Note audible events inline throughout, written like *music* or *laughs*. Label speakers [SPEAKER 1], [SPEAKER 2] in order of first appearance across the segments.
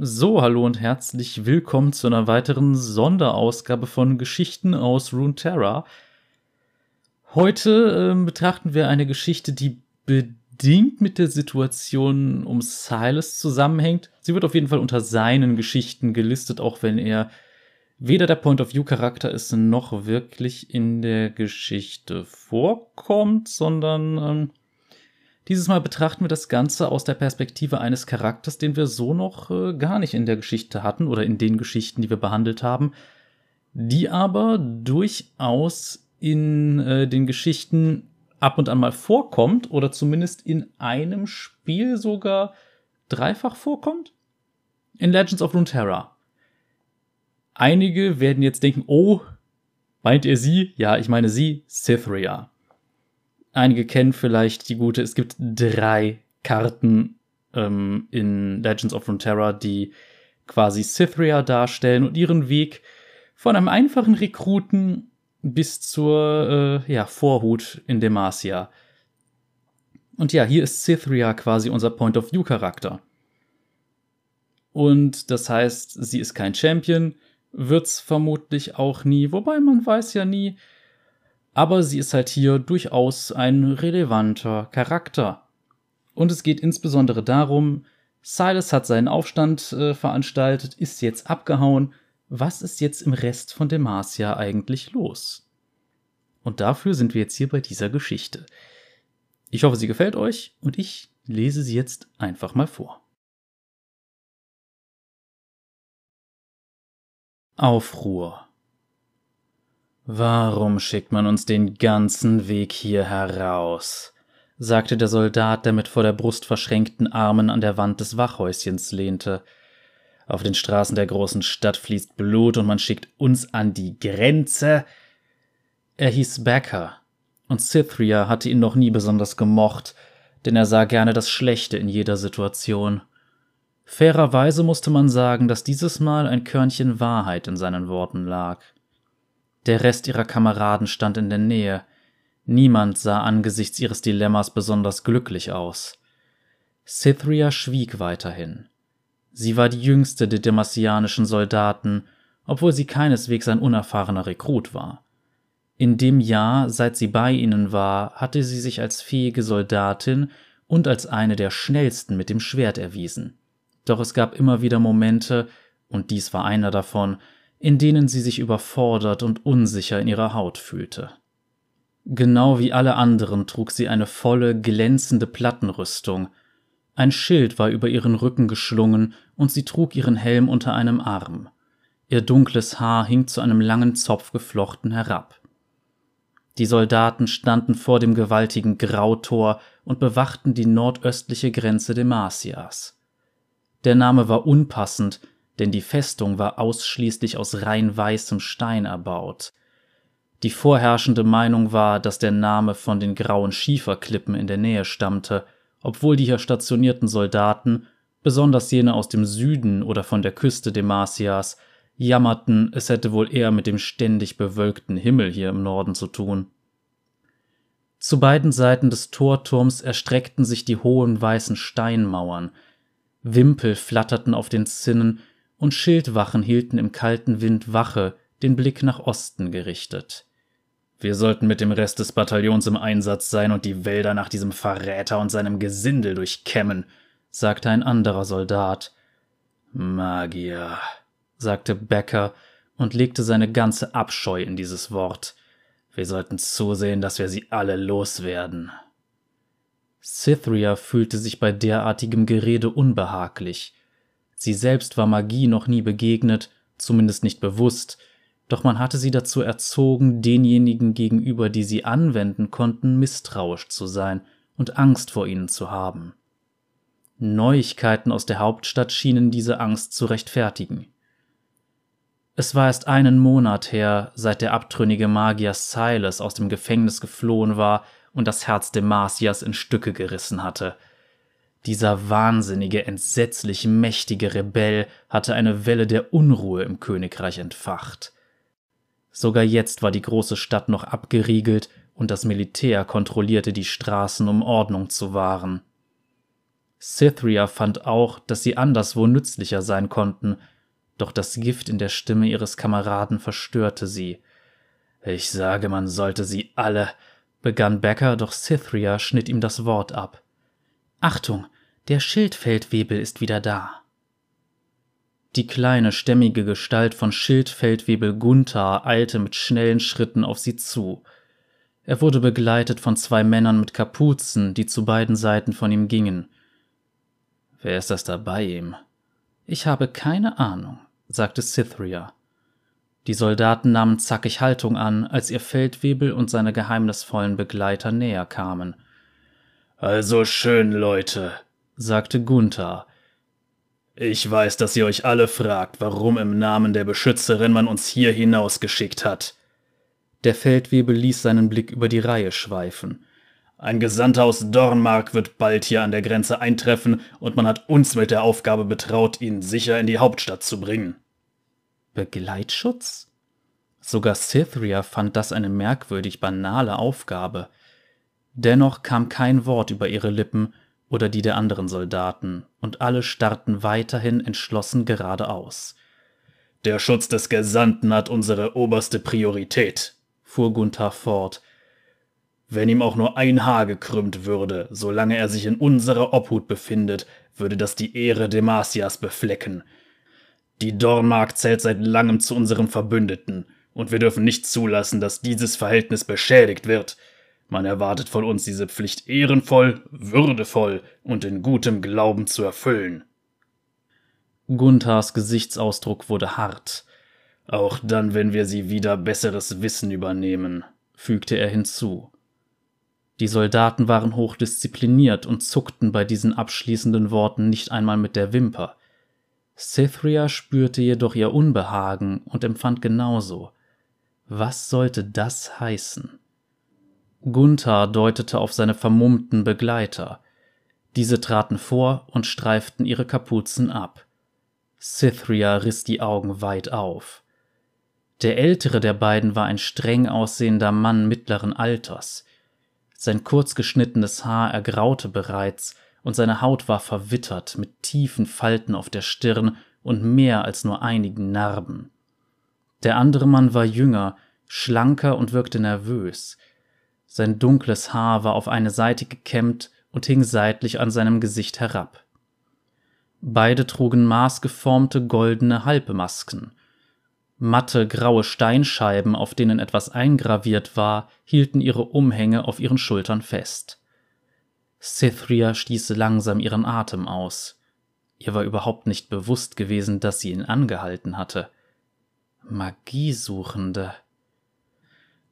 [SPEAKER 1] So, hallo und herzlich willkommen zu einer weiteren Sonderausgabe von Geschichten aus Runeterra. Heute äh, betrachten wir eine Geschichte, die bedingt mit der Situation um Silas zusammenhängt. Sie wird auf jeden Fall unter seinen Geschichten gelistet, auch wenn er weder der Point-of-View-Charakter ist, noch wirklich in der Geschichte vorkommt, sondern ähm, dieses Mal betrachten wir das Ganze aus der Perspektive eines Charakters, den wir so noch äh, gar nicht in der Geschichte hatten oder in den Geschichten, die wir behandelt haben, die aber durchaus in äh, den Geschichten ab und an mal vorkommt oder zumindest in einem Spiel sogar dreifach vorkommt. In Legends of Runeterra. Einige werden jetzt denken, oh, meint ihr sie? Ja, ich meine sie, Cythria. Einige kennen vielleicht die gute, es gibt drei Karten ähm, in Legends of Runeterra, die quasi Cythria darstellen und ihren Weg von einem einfachen Rekruten bis zur äh, ja, Vorhut in Demacia. Und ja, hier ist Cythria quasi unser Point-of-View-Charakter. Und das heißt, sie ist kein Champion, wird's vermutlich auch nie, wobei man weiß ja nie, aber sie ist halt hier durchaus ein relevanter Charakter. Und es geht insbesondere darum, Silas hat seinen Aufstand äh, veranstaltet, ist jetzt abgehauen. Was ist jetzt im Rest von Demacia eigentlich los? Und dafür sind wir jetzt hier bei dieser Geschichte. Ich hoffe, sie gefällt euch und ich lese sie jetzt einfach mal vor. Aufruhr Warum schickt man uns den ganzen Weg hier heraus? sagte der Soldat, der mit vor der Brust verschränkten Armen an der Wand des Wachhäuschens lehnte. Auf den Straßen der großen Stadt fließt Blut und man schickt uns an die Grenze. Er hieß Becker, und Cythria hatte ihn noch nie besonders gemocht, denn er sah gerne das Schlechte in jeder Situation. Fairerweise musste man sagen, dass dieses Mal ein Körnchen Wahrheit in seinen Worten lag. Der Rest ihrer Kameraden stand in der Nähe. Niemand sah angesichts ihres Dilemmas besonders glücklich aus. Cythria schwieg weiterhin. Sie war die jüngste der demasianischen Soldaten, obwohl sie keineswegs ein unerfahrener Rekrut war. In dem Jahr, seit sie bei ihnen war, hatte sie sich als fähige Soldatin und als eine der schnellsten mit dem Schwert erwiesen. Doch es gab immer wieder Momente, und dies war einer davon, in denen sie sich überfordert und unsicher in ihrer Haut fühlte. Genau wie alle anderen trug sie eine volle, glänzende Plattenrüstung. Ein Schild war über ihren Rücken geschlungen und sie trug ihren Helm unter einem Arm. Ihr dunkles Haar hing zu einem langen Zopf geflochten herab. Die Soldaten standen vor dem gewaltigen Grautor und bewachten die nordöstliche Grenze Demasias. Der Name war unpassend, denn die Festung war ausschließlich aus rein weißem Stein erbaut. Die vorherrschende Meinung war, dass der Name von den grauen Schieferklippen in der Nähe stammte, obwohl die hier stationierten Soldaten, besonders jene aus dem Süden oder von der Küste Demasias, jammerten, es hätte wohl eher mit dem ständig bewölkten Himmel hier im Norden zu tun. Zu beiden Seiten des Torturms erstreckten sich die hohen weißen Steinmauern. Wimpel flatterten auf den Zinnen und Schildwachen hielten im kalten Wind Wache, den Blick nach Osten gerichtet. Wir sollten mit dem Rest des Bataillons im Einsatz sein und die Wälder nach diesem Verräter und seinem Gesindel durchkämmen, sagte ein anderer Soldat. Magier, sagte Becker und legte seine ganze Abscheu in dieses Wort. Wir sollten zusehen, dass wir sie alle loswerden. Cythria fühlte sich bei derartigem Gerede unbehaglich. Sie selbst war Magie noch nie begegnet, zumindest nicht bewusst, doch man hatte sie dazu erzogen, denjenigen gegenüber, die sie anwenden konnten, misstrauisch zu sein und Angst vor ihnen zu haben. Neuigkeiten aus der Hauptstadt schienen diese Angst zu rechtfertigen. Es war erst einen Monat her, seit der abtrünnige Magier Silas aus dem Gefängnis geflohen war und das Herz Demasias in Stücke gerissen hatte – dieser wahnsinnige, entsetzlich mächtige Rebell hatte eine Welle der Unruhe im Königreich entfacht. Sogar jetzt war die große Stadt noch abgeriegelt und das Militär kontrollierte die Straßen, um Ordnung zu wahren. Cythria fand auch, dass sie anderswo nützlicher sein konnten, doch das Gift in der Stimme ihres Kameraden verstörte sie. Ich sage, man sollte sie alle, begann Becker, doch Cythria schnitt ihm das Wort ab. Achtung, der Schildfeldwebel ist wieder da. Die kleine, stämmige Gestalt von Schildfeldwebel Gunther eilte mit schnellen Schritten auf sie zu. Er wurde begleitet von zwei Männern mit Kapuzen, die zu beiden Seiten von ihm gingen. Wer ist das da bei ihm? Ich habe keine Ahnung, sagte Cythria. Die Soldaten nahmen zackig Haltung an, als ihr Feldwebel und seine geheimnisvollen Begleiter näher kamen.
[SPEAKER 2] Also schön, Leute, sagte Gunther. Ich weiß, dass ihr euch alle fragt, warum im Namen der Beschützerin man uns hier hinausgeschickt hat.
[SPEAKER 1] Der Feldwebel ließ seinen Blick über die Reihe schweifen.
[SPEAKER 2] Ein Gesandter aus Dornmark wird bald hier an der Grenze eintreffen und man hat uns mit der Aufgabe betraut, ihn sicher in die Hauptstadt zu bringen.
[SPEAKER 1] Begleitschutz? Sogar Cythria fand das eine merkwürdig banale Aufgabe. Dennoch kam kein Wort über ihre Lippen oder die der anderen Soldaten, und alle starrten weiterhin entschlossen geradeaus.
[SPEAKER 2] Der Schutz des Gesandten hat unsere oberste Priorität, fuhr Gunther fort. Wenn ihm auch nur ein Haar gekrümmt würde, solange er sich in unserer Obhut befindet, würde das die Ehre Demasias beflecken. Die Dornmark zählt seit langem zu unseren Verbündeten, und wir dürfen nicht zulassen, dass dieses Verhältnis beschädigt wird. Man erwartet von uns diese Pflicht ehrenvoll, würdevoll und in gutem Glauben zu erfüllen.
[SPEAKER 1] Gunthars Gesichtsausdruck wurde hart.
[SPEAKER 2] Auch dann, wenn wir sie wieder besseres Wissen übernehmen, fügte er hinzu.
[SPEAKER 1] Die Soldaten waren hochdiszipliniert und zuckten bei diesen abschließenden Worten nicht einmal mit der Wimper. Cythria spürte jedoch ihr Unbehagen und empfand genauso. Was sollte das heißen? Gunther deutete auf seine vermummten Begleiter. Diese traten vor und streiften ihre Kapuzen ab. Cythria riss die Augen weit auf. Der ältere der beiden war ein streng aussehender Mann mittleren Alters. Sein kurz geschnittenes Haar ergraute bereits, und seine Haut war verwittert mit tiefen Falten auf der Stirn und mehr als nur einigen Narben. Der andere Mann war jünger, schlanker und wirkte nervös. Sein dunkles Haar war auf eine Seite gekämmt und hing seitlich an seinem Gesicht herab. Beide trugen maßgeformte goldene Halbmasken. Matte graue Steinscheiben, auf denen etwas eingraviert war, hielten ihre Umhänge auf ihren Schultern fest. Cythria stieß langsam ihren Atem aus. Ihr war überhaupt nicht bewusst gewesen, dass sie ihn angehalten hatte. Magiesuchende.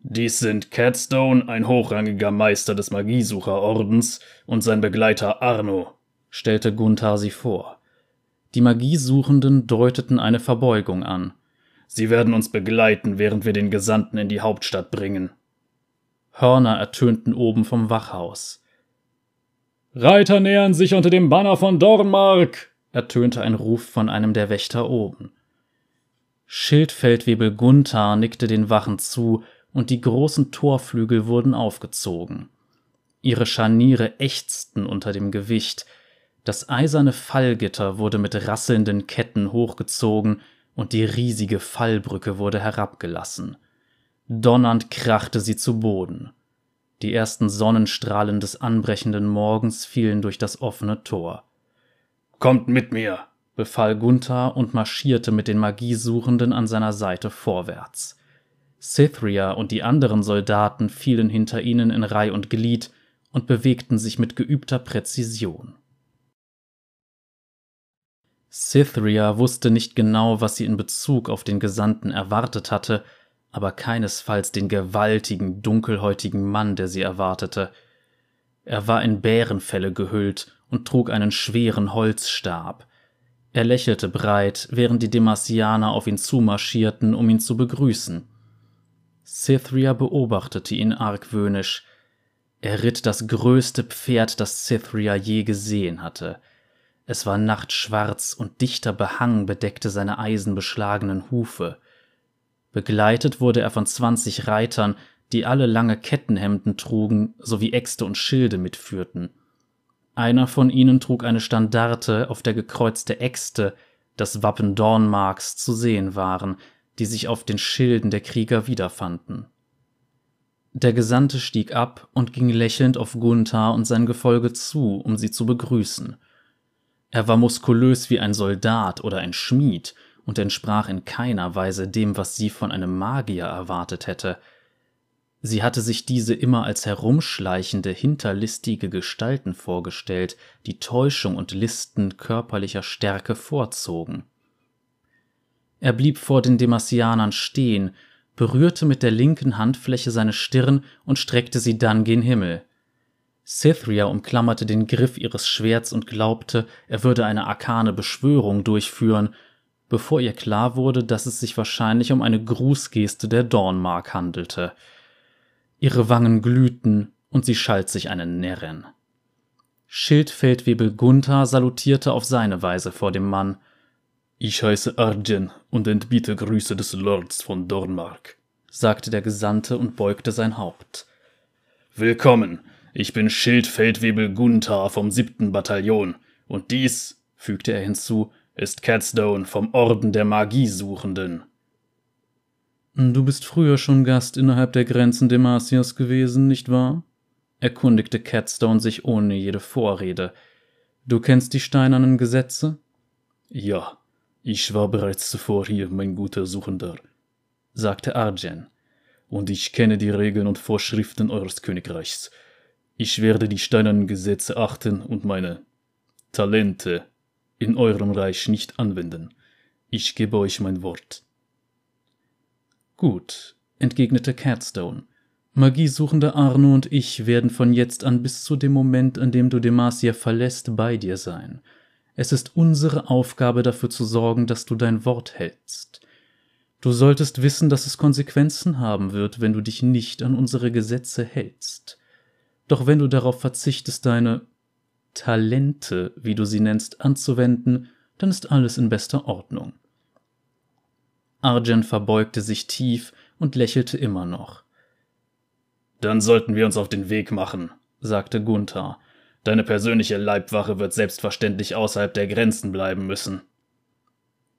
[SPEAKER 2] Dies sind Catstone, ein hochrangiger Meister des Magiesucherordens, und sein Begleiter Arno, stellte Gunther sie vor.
[SPEAKER 1] Die Magiesuchenden deuteten eine Verbeugung an.
[SPEAKER 2] Sie werden uns begleiten, während wir den Gesandten in die Hauptstadt bringen.
[SPEAKER 1] Hörner ertönten oben vom Wachhaus.
[SPEAKER 3] Reiter nähern sich unter dem Banner von Dornmark,
[SPEAKER 1] ertönte ein Ruf von einem der Wächter oben. Schildfeldwebel Gunther nickte den Wachen zu, und die großen Torflügel wurden aufgezogen. Ihre Scharniere ächzten unter dem Gewicht, das eiserne Fallgitter wurde mit rasselnden Ketten hochgezogen und die riesige Fallbrücke wurde herabgelassen. Donnernd krachte sie zu Boden. Die ersten Sonnenstrahlen des anbrechenden Morgens fielen durch das offene Tor.
[SPEAKER 2] Kommt mit mir,
[SPEAKER 1] befahl Gunther und marschierte mit den Magiesuchenden an seiner Seite vorwärts. Cythria und die anderen Soldaten fielen hinter ihnen in Reih und Glied und bewegten sich mit geübter Präzision. Cythria wusste nicht genau, was sie in Bezug auf den Gesandten erwartet hatte, aber keinesfalls den gewaltigen, dunkelhäutigen Mann, der sie erwartete. Er war in Bärenfelle gehüllt und trug einen schweren Holzstab. Er lächelte breit, während die Demasianer auf ihn zumarschierten, um ihn zu begrüßen. Cythria beobachtete ihn argwöhnisch. Er ritt das größte Pferd, das Cythria je gesehen hatte. Es war nachtschwarz und dichter Behang bedeckte seine eisenbeschlagenen Hufe. Begleitet wurde er von zwanzig Reitern, die alle lange Kettenhemden trugen sowie Äxte und Schilde mitführten. Einer von ihnen trug eine Standarte, auf der gekreuzte Äxte, das Wappen Dornmarks, zu sehen waren, die sich auf den Schilden der Krieger wiederfanden. Der Gesandte stieg ab und ging lächelnd auf Gunther und sein Gefolge zu, um sie zu begrüßen. Er war muskulös wie ein Soldat oder ein Schmied und entsprach in keiner Weise dem, was sie von einem Magier erwartet hätte – Sie hatte sich diese immer als herumschleichende, hinterlistige Gestalten vorgestellt, die Täuschung und Listen körperlicher Stärke vorzogen. Er blieb vor den Demassianern stehen, berührte mit der linken Handfläche seine Stirn und streckte sie dann gen Himmel. Cythria umklammerte den Griff ihres Schwerts und glaubte, er würde eine arkane Beschwörung durchführen, bevor ihr klar wurde, dass es sich wahrscheinlich um eine Grußgeste der Dornmark handelte – Ihre Wangen glühten und sie schalt sich einen Närrin. Schildfeldwebel Gunther salutierte auf seine Weise vor dem Mann.
[SPEAKER 2] Ich heiße Arjen und entbiete Grüße des Lords von Dornmark, sagte der Gesandte und beugte sein Haupt. Willkommen, ich bin Schildfeldwebel Gunther vom siebten Bataillon, und dies, fügte er hinzu, ist Catstone vom Orden der Magiesuchenden.
[SPEAKER 1] Du bist früher schon Gast innerhalb der Grenzen Demasias gewesen, nicht wahr? erkundigte Catstone sich ohne jede Vorrede. Du kennst die steinernen Gesetze?
[SPEAKER 2] Ja, ich war bereits zuvor hier, mein guter Suchender, sagte Arjen, und ich kenne die Regeln und Vorschriften eures Königreichs. Ich werde die steinernen Gesetze achten und meine Talente in eurem Reich nicht anwenden. Ich gebe euch mein Wort.
[SPEAKER 1] Gut, entgegnete Catstone. Magiesuchende Arno und ich werden von jetzt an bis zu dem Moment, an dem du Demacia verlässt, bei dir sein. Es ist unsere Aufgabe dafür zu sorgen, dass du dein Wort hältst. Du solltest wissen, dass es Konsequenzen haben wird, wenn du dich nicht an unsere Gesetze hältst. Doch wenn du darauf verzichtest, deine Talente, wie du sie nennst, anzuwenden, dann ist alles in bester Ordnung. Arjen verbeugte sich tief und lächelte immer noch.
[SPEAKER 2] Dann sollten wir uns auf den Weg machen, sagte Gunther. Deine persönliche Leibwache wird selbstverständlich außerhalb der Grenzen bleiben müssen.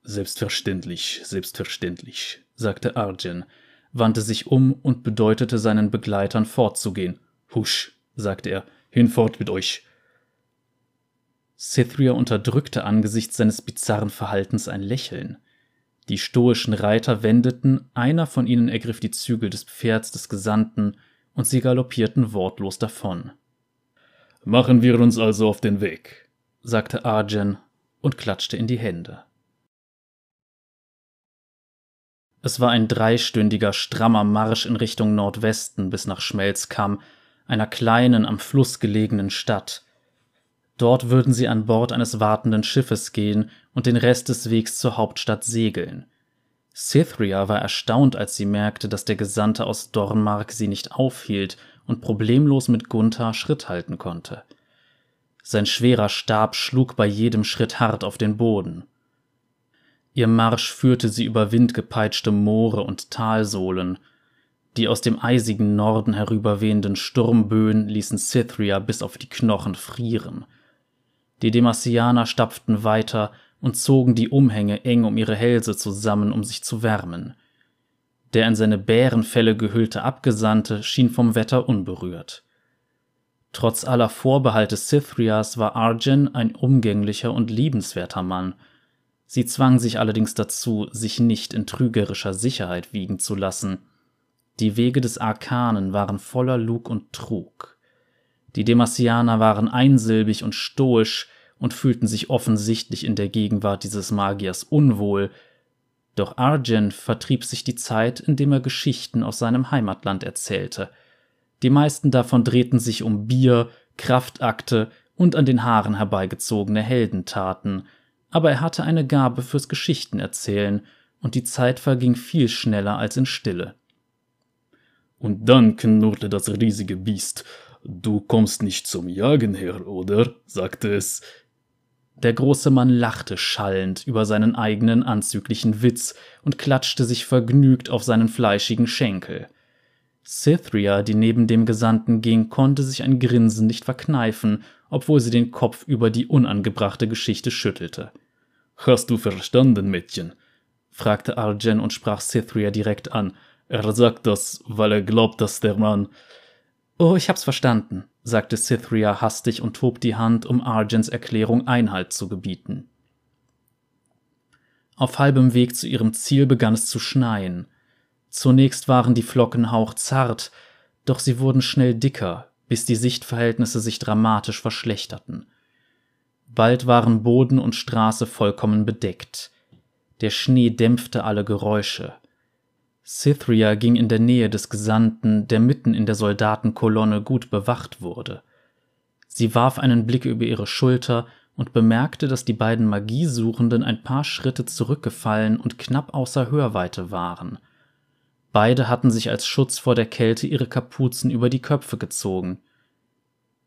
[SPEAKER 1] Selbstverständlich, selbstverständlich, sagte Arjen, wandte sich um und bedeutete seinen Begleitern fortzugehen.
[SPEAKER 2] Husch, sagte er, hinfort mit euch.
[SPEAKER 1] Cythria unterdrückte angesichts seines bizarren Verhaltens ein Lächeln. Die stoischen Reiter wendeten, einer von ihnen ergriff die Zügel des Pferds des Gesandten, und sie galoppierten wortlos davon.
[SPEAKER 2] Machen wir uns also auf den Weg,
[SPEAKER 1] sagte Arjen und klatschte in die Hände. Es war ein dreistündiger, strammer Marsch in Richtung Nordwesten bis nach Schmelzkamm, einer kleinen, am Fluss gelegenen Stadt. Dort würden sie an Bord eines wartenden Schiffes gehen und den Rest des Wegs zur Hauptstadt segeln. Cythria war erstaunt, als sie merkte, dass der Gesandte aus Dornmark sie nicht aufhielt und problemlos mit Gunther Schritt halten konnte. Sein schwerer Stab schlug bei jedem Schritt hart auf den Boden. Ihr Marsch führte sie über windgepeitschte Moore und Talsohlen. Die aus dem eisigen Norden herüberwehenden Sturmböen ließen Cythria bis auf die Knochen frieren – die Demassianer stapften weiter und zogen die Umhänge eng um ihre Hälse zusammen, um sich zu wärmen. Der in seine Bärenfelle gehüllte Abgesandte schien vom Wetter unberührt. Trotz aller Vorbehalte Cythrias war Arjen ein umgänglicher und liebenswerter Mann. Sie zwang sich allerdings dazu, sich nicht in trügerischer Sicherheit wiegen zu lassen. Die Wege des Arkanen waren voller Lug und Trug. Die Demassianer waren einsilbig und stoisch und fühlten sich offensichtlich in der Gegenwart dieses Magiers unwohl, doch Arjen vertrieb sich die Zeit, indem er Geschichten aus seinem Heimatland erzählte. Die meisten davon drehten sich um Bier, Kraftakte und an den Haaren herbeigezogene Heldentaten, aber er hatte eine Gabe fürs Geschichtenerzählen, und die Zeit verging viel schneller als in Stille.
[SPEAKER 2] Und dann knurrte das riesige Biest, Du kommst nicht zum Jagen her, oder? sagte es.
[SPEAKER 1] Der große Mann lachte schallend über seinen eigenen anzüglichen Witz und klatschte sich vergnügt auf seinen fleischigen Schenkel. Cythria, die neben dem Gesandten ging, konnte sich ein Grinsen nicht verkneifen obwohl sie den Kopf über die unangebrachte Geschichte schüttelte.
[SPEAKER 2] Hast du verstanden, Mädchen? fragte Arjen und sprach Cythria direkt an. Er sagt das, weil er glaubt, dass der Mann.
[SPEAKER 1] Oh, ich hab's verstanden, sagte Cythria hastig und hob die Hand, um Arjens Erklärung Einhalt zu gebieten. Auf halbem Weg zu ihrem Ziel begann es zu schneien. Zunächst waren die Flocken hauchzart, doch sie wurden schnell dicker, bis die Sichtverhältnisse sich dramatisch verschlechterten. Bald waren Boden und Straße vollkommen bedeckt. Der Schnee dämpfte alle Geräusche. Cythria ging in der Nähe des Gesandten, der mitten in der Soldatenkolonne gut bewacht wurde. Sie warf einen Blick über ihre Schulter und bemerkte, dass die beiden Magiesuchenden ein paar Schritte zurückgefallen und knapp außer Hörweite waren. Beide hatten sich als Schutz vor der Kälte ihre Kapuzen über die Köpfe gezogen.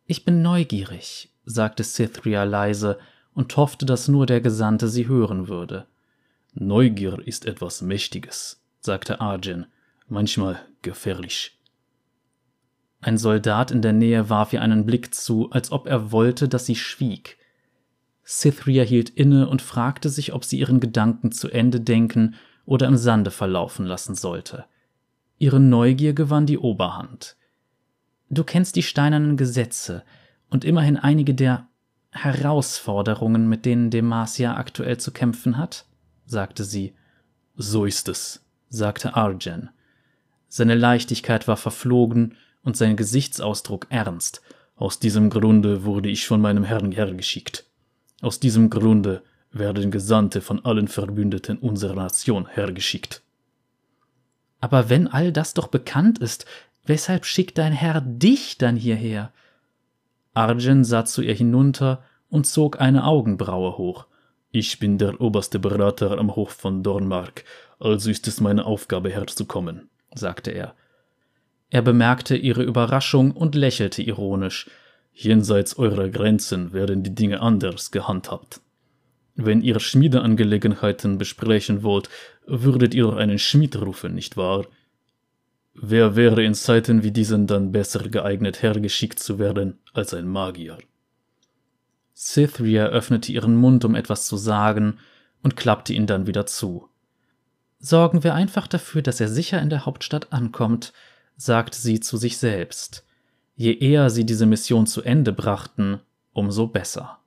[SPEAKER 1] Ich bin neugierig, sagte Cythria leise und hoffte, dass nur der Gesandte sie hören würde.
[SPEAKER 2] Neugier ist etwas Mächtiges, sagte Arjun, manchmal gefährlich.
[SPEAKER 1] Ein Soldat in der Nähe warf ihr einen Blick zu, als ob er wollte, dass sie schwieg. Cythria hielt inne und fragte sich, ob sie ihren Gedanken zu Ende denken oder im Sande verlaufen lassen sollte. Ihre Neugier gewann die Oberhand. Du kennst die steinernen Gesetze und immerhin einige der Herausforderungen, mit denen Demacia aktuell zu kämpfen hat? sagte sie.
[SPEAKER 2] So ist es,
[SPEAKER 1] sagte Arjen. Seine Leichtigkeit war verflogen und sein Gesichtsausdruck ernst.
[SPEAKER 2] Aus diesem Grunde wurde ich von meinem Herrn hergeschickt. Aus diesem Grunde werden Gesandte von allen Verbündeten unserer Nation hergeschickt.
[SPEAKER 1] Aber wenn all das doch bekannt ist, weshalb schickt dein Herr dich dann hierher? Arjen sah zu ihr hinunter und zog eine Augenbraue hoch.
[SPEAKER 2] Ich bin der oberste Berater am Hof von Dornmark, also ist es meine Aufgabe herzukommen, sagte er.
[SPEAKER 1] Er bemerkte ihre Überraschung und lächelte ironisch.
[SPEAKER 2] Jenseits eurer Grenzen werden die Dinge anders gehandhabt. Wenn ihr Schmiedeangelegenheiten besprechen wollt, würdet ihr einen Schmied rufen, nicht wahr? Wer wäre in Zeiten wie diesen dann besser geeignet, hergeschickt zu werden als ein Magier?
[SPEAKER 1] Cythria öffnete ihren Mund, um etwas zu sagen, und klappte ihn dann wieder zu. Sorgen wir einfach dafür, dass er sicher in der Hauptstadt ankommt, sagte sie zu sich selbst. Je eher sie diese Mission zu Ende brachten, umso besser.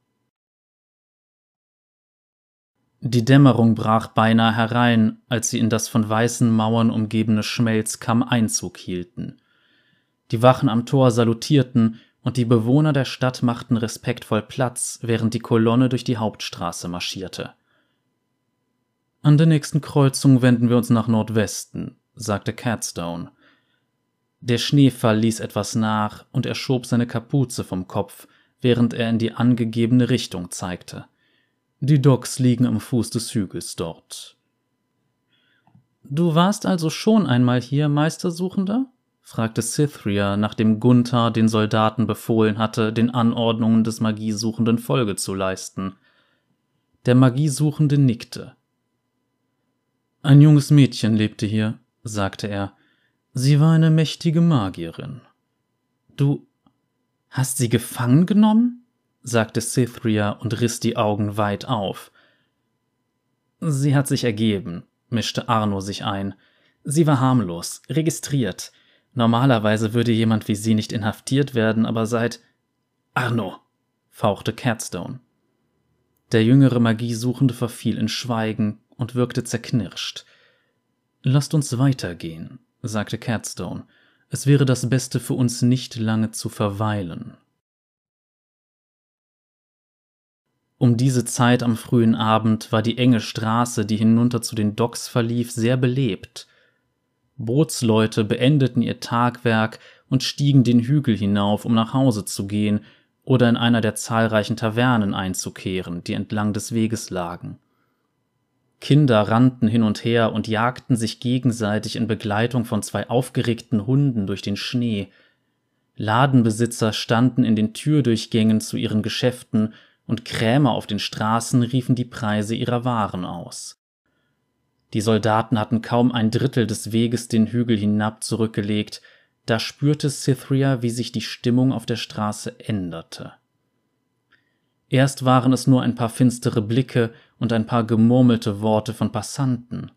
[SPEAKER 1] Die Dämmerung brach beinahe herein, als sie in das von weißen Mauern umgebene Schmelzkamm Einzug hielten. Die Wachen am Tor salutierten und die Bewohner der Stadt machten respektvoll Platz, während die Kolonne durch die Hauptstraße marschierte. An der nächsten Kreuzung wenden wir uns nach Nordwesten, sagte Catstone. Der Schneefall ließ etwas nach, und er schob seine Kapuze vom Kopf, während er in die angegebene Richtung zeigte. Die Docks liegen am Fuß des Hügels dort. Du warst also schon einmal hier, Meistersuchender? fragte Cythria, nachdem Gunther den Soldaten befohlen hatte, den Anordnungen des Magiesuchenden Folge zu leisten. Der Magiesuchende nickte. Ein junges Mädchen lebte hier, sagte er. Sie war eine mächtige Magierin. Du hast sie gefangen genommen? sagte Cythria und riss die Augen weit auf. Sie hat sich ergeben, mischte Arno sich ein. Sie war harmlos, registriert. Normalerweise würde jemand wie sie nicht inhaftiert werden, aber seit Arno, fauchte Catstone. Der jüngere Magiesuchende verfiel in Schweigen und wirkte zerknirscht. Lasst uns weitergehen, sagte Catstone. Es wäre das Beste für uns, nicht lange zu verweilen. Um diese Zeit am frühen Abend war die enge Straße, die hinunter zu den Docks verlief, sehr belebt. Bootsleute beendeten ihr Tagwerk und stiegen den Hügel hinauf, um nach Hause zu gehen oder in einer der zahlreichen Tavernen einzukehren, die entlang des Weges lagen. Kinder rannten hin und her und jagten sich gegenseitig in Begleitung von zwei aufgeregten Hunden durch den Schnee. Ladenbesitzer standen in den Türdurchgängen zu ihren Geschäften und Krämer auf den Straßen riefen die Preise ihrer Waren aus. Die Soldaten hatten kaum ein Drittel des Weges den Hügel hinab zurückgelegt, da spürte Cythria, wie sich die Stimmung auf der Straße änderte. Erst waren es nur ein paar finstere Blicke und ein paar gemurmelte Worte von Passanten.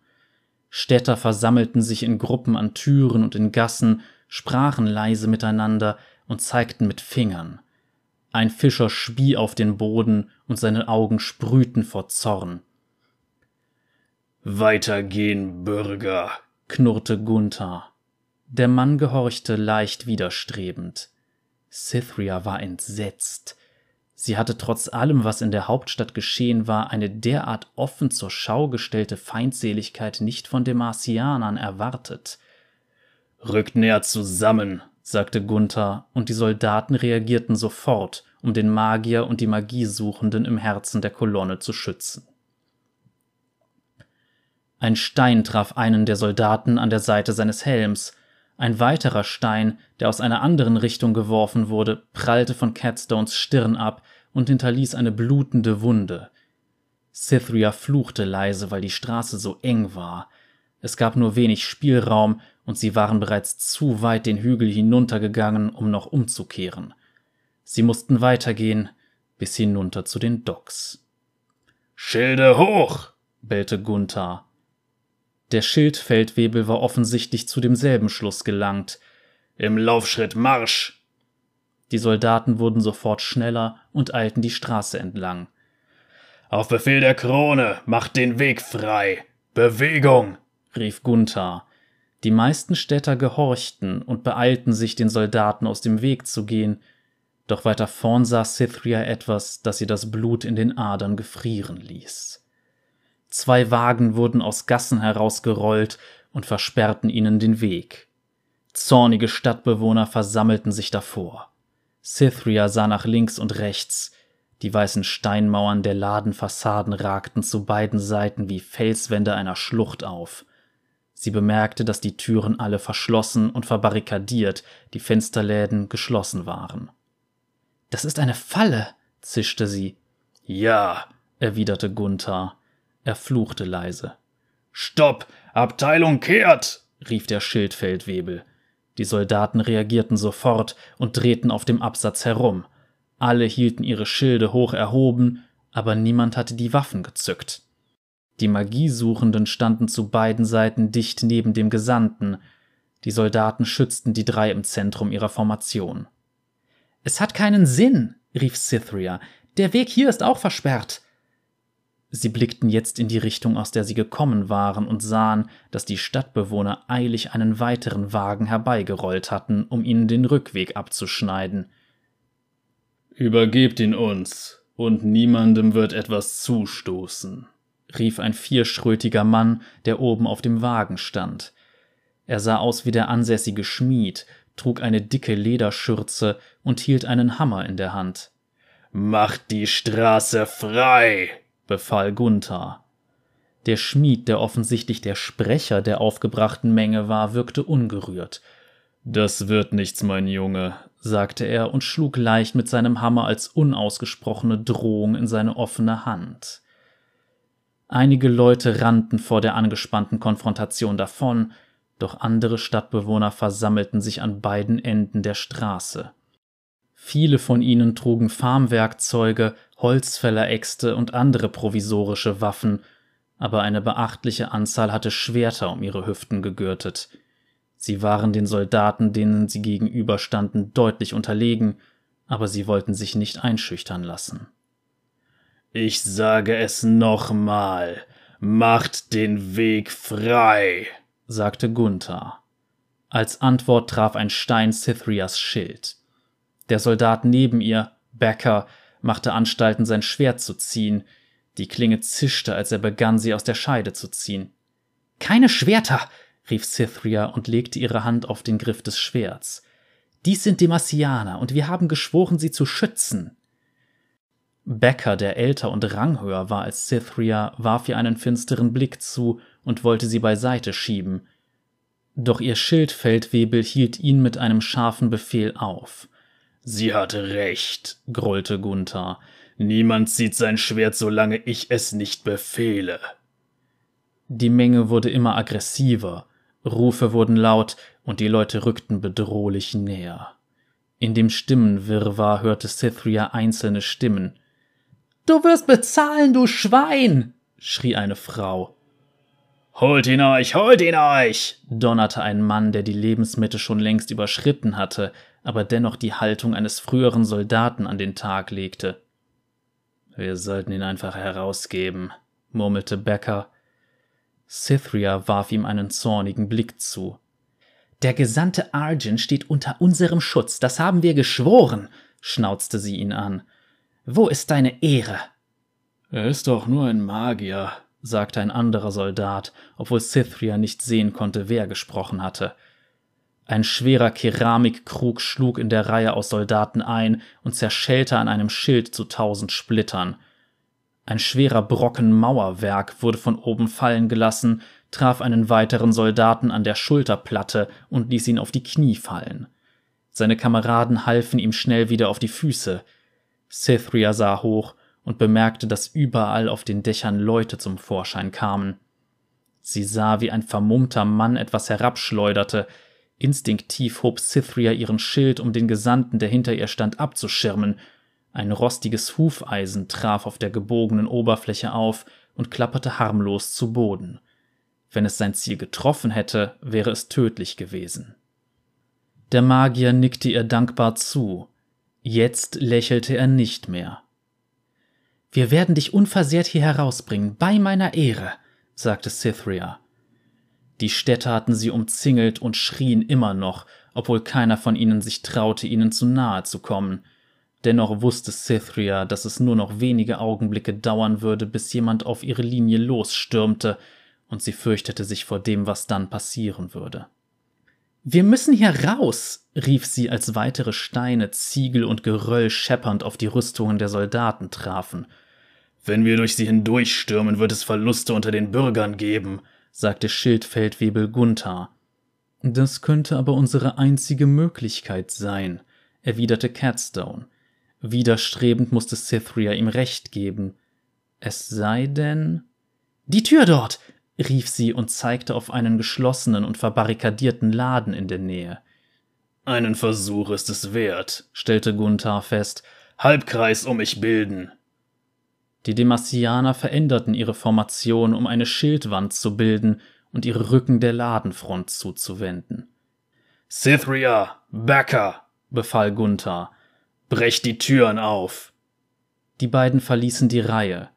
[SPEAKER 1] Städter versammelten sich in Gruppen an Türen und in Gassen, sprachen leise miteinander und zeigten mit Fingern. Ein Fischer spie auf den Boden und seine Augen sprühten vor Zorn.
[SPEAKER 2] Weitergehen, Bürger,
[SPEAKER 1] knurrte Gunther. Der Mann gehorchte leicht widerstrebend. Cythria war entsetzt. Sie hatte trotz allem, was in der Hauptstadt geschehen war, eine derart offen zur Schau gestellte Feindseligkeit nicht von den Marcianern erwartet.
[SPEAKER 2] Rückt näher zusammen,
[SPEAKER 1] sagte Gunther, und die Soldaten reagierten sofort, um den Magier und die Magiesuchenden im Herzen der Kolonne zu schützen. Ein Stein traf einen der Soldaten an der Seite seines Helms, ein weiterer Stein, der aus einer anderen Richtung geworfen wurde, prallte von Catstones Stirn ab und hinterließ eine blutende Wunde. Cythria fluchte leise, weil die Straße so eng war. Es gab nur wenig Spielraum, und sie waren bereits zu weit den Hügel hinuntergegangen, um noch umzukehren. Sie mussten weitergehen, bis hinunter zu den Docks.
[SPEAKER 2] Schilde hoch!
[SPEAKER 1] bellte Gunther. Der Schildfeldwebel war offensichtlich zu demselben Schluss gelangt.
[SPEAKER 2] Im Laufschritt Marsch!
[SPEAKER 1] Die Soldaten wurden sofort schneller und eilten die Straße entlang.
[SPEAKER 2] Auf Befehl der Krone, macht den Weg frei! Bewegung!
[SPEAKER 1] rief Gunther. Die meisten Städter gehorchten und beeilten sich, den Soldaten aus dem Weg zu gehen, doch weiter vorn sah Cythria etwas, das ihr das Blut in den Adern gefrieren ließ. Zwei Wagen wurden aus Gassen herausgerollt und versperrten ihnen den Weg. Zornige Stadtbewohner versammelten sich davor. Cythria sah nach links und rechts. Die weißen Steinmauern der Ladenfassaden ragten zu beiden Seiten wie Felswände einer Schlucht auf. Sie bemerkte, dass die Türen alle verschlossen und verbarrikadiert, die Fensterläden geschlossen waren. Das ist eine Falle, zischte sie.
[SPEAKER 2] Ja,
[SPEAKER 1] erwiderte Gunther. Er fluchte leise.
[SPEAKER 2] Stopp! Abteilung kehrt!
[SPEAKER 1] rief der Schildfeldwebel. Die Soldaten reagierten sofort und drehten auf dem Absatz herum. Alle hielten ihre Schilde hoch erhoben, aber niemand hatte die Waffen gezückt. Die Magiesuchenden standen zu beiden Seiten dicht neben dem Gesandten. Die Soldaten schützten die drei im Zentrum ihrer Formation. Es hat keinen Sinn, rief Cythria. Der Weg hier ist auch versperrt. Sie blickten jetzt in die Richtung, aus der sie gekommen waren, und sahen, dass die Stadtbewohner eilig einen weiteren Wagen herbeigerollt hatten, um ihnen den Rückweg abzuschneiden.
[SPEAKER 2] Übergebt ihn uns, und niemandem wird etwas zustoßen,
[SPEAKER 1] rief ein vierschrötiger Mann, der oben auf dem Wagen stand. Er sah aus wie der ansässige Schmied, trug eine dicke Lederschürze und hielt einen Hammer in der Hand.
[SPEAKER 2] Macht die Straße frei!
[SPEAKER 1] Befahl Gunther. Der Schmied, der offensichtlich der Sprecher der aufgebrachten Menge war, wirkte ungerührt.
[SPEAKER 2] Das wird nichts, mein Junge,
[SPEAKER 1] sagte er und schlug leicht mit seinem Hammer als unausgesprochene Drohung in seine offene Hand. Einige Leute rannten vor der angespannten Konfrontation davon, doch andere Stadtbewohner versammelten sich an beiden Enden der Straße. Viele von ihnen trugen Farmwerkzeuge, Holzfälleräxte und andere provisorische Waffen, aber eine beachtliche Anzahl hatte Schwerter um ihre Hüften gegürtet. Sie waren den Soldaten, denen sie gegenüberstanden, deutlich unterlegen, aber sie wollten sich nicht einschüchtern lassen.
[SPEAKER 2] Ich sage es nochmal, macht den Weg frei, sagte Gunther.
[SPEAKER 1] Als Antwort traf ein Stein Cythrias Schild. Der Soldat neben ihr, Becker, machte Anstalten, sein Schwert zu ziehen. Die Klinge zischte, als er begann, sie aus der Scheide zu ziehen. Keine Schwerter! rief Cythria und legte ihre Hand auf den Griff des Schwerts. Dies sind die Marcianer, und wir haben geschworen, sie zu schützen. Becker, der älter und ranghöher war als Cythria, warf ihr einen finsteren Blick zu und wollte sie beiseite schieben. Doch ihr Schildfeldwebel hielt ihn mit einem scharfen Befehl auf.
[SPEAKER 2] Sie hatte recht, grollte Gunther. Niemand zieht sein Schwert, solange ich es nicht befehle.
[SPEAKER 1] Die Menge wurde immer aggressiver, Rufe wurden laut und die Leute rückten bedrohlich näher. In dem Stimmenwirrwarr hörte Cythria einzelne Stimmen. Du wirst bezahlen, du Schwein! schrie eine Frau.
[SPEAKER 2] Holt ihn euch, holt ihn euch!
[SPEAKER 1] donnerte ein Mann, der die Lebensmitte schon längst überschritten hatte, aber dennoch die Haltung eines früheren Soldaten an den Tag legte. Wir sollten ihn einfach herausgeben, murmelte Becker. Cythria warf ihm einen zornigen Blick zu. Der Gesandte Argent steht unter unserem Schutz, das haben wir geschworen, schnauzte sie ihn an. Wo ist deine Ehre?
[SPEAKER 2] Er ist doch nur ein Magier, sagte ein anderer Soldat, obwohl Cythria nicht sehen konnte, wer gesprochen hatte.
[SPEAKER 1] Ein schwerer Keramikkrug schlug in der Reihe aus Soldaten ein und zerschellte an einem Schild zu tausend Splittern. Ein schwerer Brocken Mauerwerk wurde von oben fallen gelassen, traf einen weiteren Soldaten an der Schulterplatte und ließ ihn auf die Knie fallen. Seine Kameraden halfen ihm schnell wieder auf die Füße. Cythria sah hoch und bemerkte, dass überall auf den Dächern Leute zum Vorschein kamen. Sie sah, wie ein vermummter Mann etwas herabschleuderte. Instinktiv hob Cythria ihren Schild, um den Gesandten, der hinter ihr stand, abzuschirmen. Ein rostiges Hufeisen traf auf der gebogenen Oberfläche auf und klapperte harmlos zu Boden. Wenn es sein Ziel getroffen hätte, wäre es tödlich gewesen. Der Magier nickte ihr dankbar zu. Jetzt lächelte er nicht mehr. Wir werden dich unversehrt hier herausbringen, bei meiner Ehre, sagte Cythria. Die Städte hatten sie umzingelt und schrien immer noch, obwohl keiner von ihnen sich traute, ihnen zu nahe zu kommen. Dennoch wusste Cythria, dass es nur noch wenige Augenblicke dauern würde, bis jemand auf ihre Linie losstürmte, und sie fürchtete sich vor dem, was dann passieren würde. Wir müssen hier raus, rief sie, als weitere Steine, Ziegel und Geröll scheppernd auf die Rüstungen der Soldaten trafen.
[SPEAKER 2] Wenn wir durch sie hindurchstürmen, wird es Verluste unter den Bürgern geben, sagte Schildfeldwebel Gunther.
[SPEAKER 1] Das könnte aber unsere einzige Möglichkeit sein, erwiderte Catstone. Widerstrebend musste Cythria ihm recht geben. Es sei denn. Die Tür dort! rief sie und zeigte auf einen geschlossenen und verbarrikadierten Laden in der Nähe.
[SPEAKER 2] Einen Versuch ist es wert, stellte Gunther fest. Halbkreis um mich bilden.
[SPEAKER 1] Die Demassianer veränderten ihre Formation, um eine Schildwand zu bilden und ihre Rücken der Ladenfront zuzuwenden.
[SPEAKER 2] Cythria, Becker, befahl Gunther, brecht die Türen auf.
[SPEAKER 1] Die beiden verließen die Reihe.